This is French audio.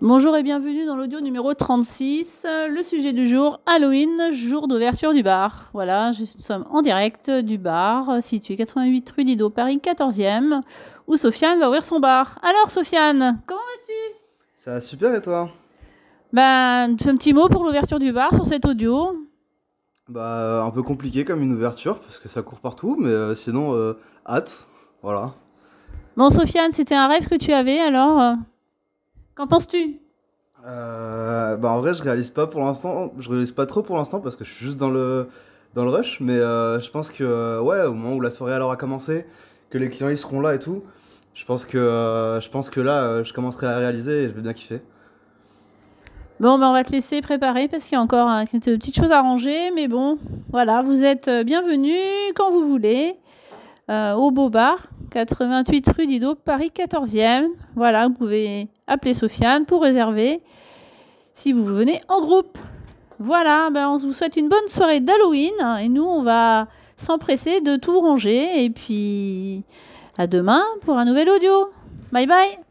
Bonjour et bienvenue dans l'audio numéro 36. Le sujet du jour, Halloween, jour d'ouverture du bar. Voilà, nous sommes en direct du bar, situé 88 rue Didot, Paris 14e, où Sofiane va ouvrir son bar. Alors Sofiane, comment vas-tu? Ça va super et toi? Ben, tu fais un petit mot pour l'ouverture du bar sur cet audio Bah, un peu compliqué comme une ouverture, parce que ça court partout, mais euh, sinon, euh, hâte, voilà. Bon Sofiane, c'était un rêve que tu avais alors euh, Qu'en penses-tu? Euh, bah, en vrai, je réalise pas pour l'instant, je réalise pas trop pour l'instant, parce que je suis juste dans le, dans le rush, mais euh, je pense que, euh, ouais, au moment où la soirée alors a commencé, que les clients ils seront là et tout, je pense que, euh, je pense que là, je commencerai à réaliser et je vais bien kiffer. Bon, ben on va te laisser préparer parce qu'il y a encore euh, quelques petites choses à ranger. Mais bon, voilà, vous êtes bienvenus quand vous voulez euh, au Beau Bar, 88 rue Didot, Paris 14e. Voilà, vous pouvez appeler Sofiane pour réserver si vous venez en groupe. Voilà, ben on vous souhaite une bonne soirée d'Halloween et nous, on va s'empresser de tout ranger. Et puis, à demain pour un nouvel audio. Bye bye